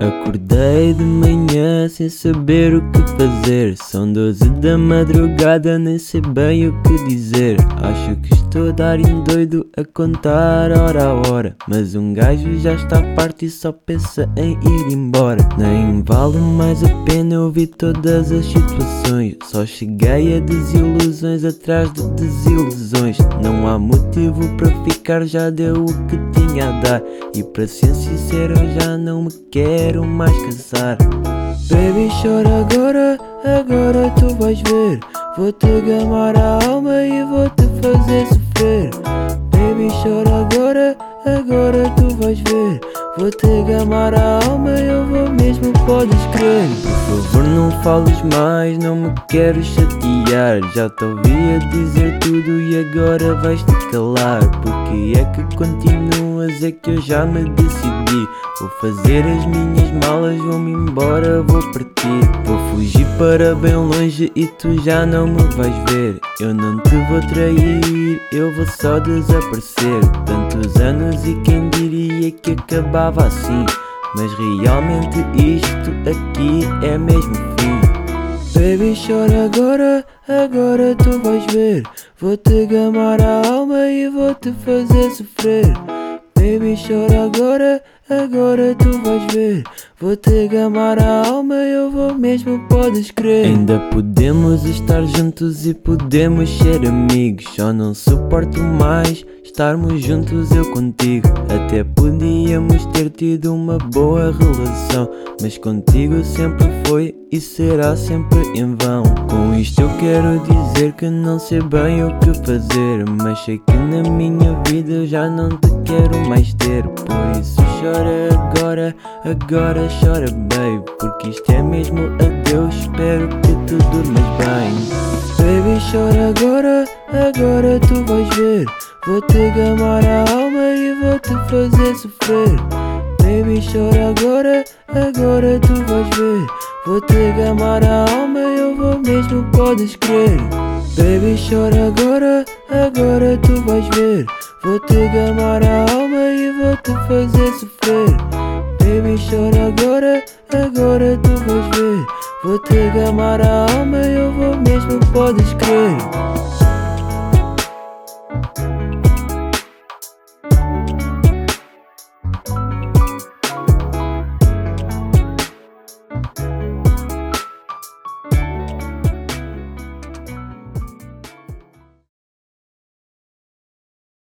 Acordei de manhã sem saber o que fazer. São doze da madrugada, nem sei bem o que dizer. Acho que estou a dar em doido a contar hora a hora. Mas um gajo já está farto e só pensa em ir embora. Nem vale mais a pena ouvir todas as situações. Só cheguei a desilusões atrás de desilusões. Não há motivo para ficar, já deu o que tinha a dar. E para ser sincero, já não me quero mais casar. Baby, chora agora, agora tu vais ver. Vou-te gamar a alma e vou-te fazer ver. Vou-te gamar a alma, eu vou mesmo, podes crer. Por favor, não fales mais, não me quero chatear. Já te ouvi a dizer tudo e agora vais-te calar. Porque é que continuas, é que eu já me decidi. Vou fazer as minhas malas, vou-me embora, vou partir. Vou fugir para bem longe e tu já não me vais ver. Eu não te vou trair, eu vou só desaparecer. Tantos anos e quem que acabava assim. Mas realmente isto aqui é mesmo fim. Baby, chora agora, agora tu vais ver. Vou-te gamar a alma e vou-te fazer sofrer. Baby, chora agora, agora tu vais ver. Vou-te gamar a alma, eu vou mesmo, podes crer. Ainda podemos estar juntos e podemos ser amigos. Só não suporto mais estarmos juntos eu contigo. Até podíamos ter tido uma boa relação. Mas contigo sempre foi e será sempre em vão. Quero dizer que não sei bem o que fazer. Mas sei que na minha vida eu já não te quero mais ter. Por isso chora agora, agora chora, baby. Porque isto é mesmo adeus. Espero que tu durmas bem. Baby, chora agora, agora tu vais ver. Vou-te gamar a alma e vou-te fazer sofrer. Baby, chora agora, agora tu vais ver. Vou-te gamar a alma, eu vou mesmo, podes crer. Baby, chora agora, agora tu vais ver. Vou-te gamar a alma e vou-te fazer sofrer. Baby, chora agora, agora tu vais ver. Vou-te gamar a alma, eu vou mesmo, podes crer.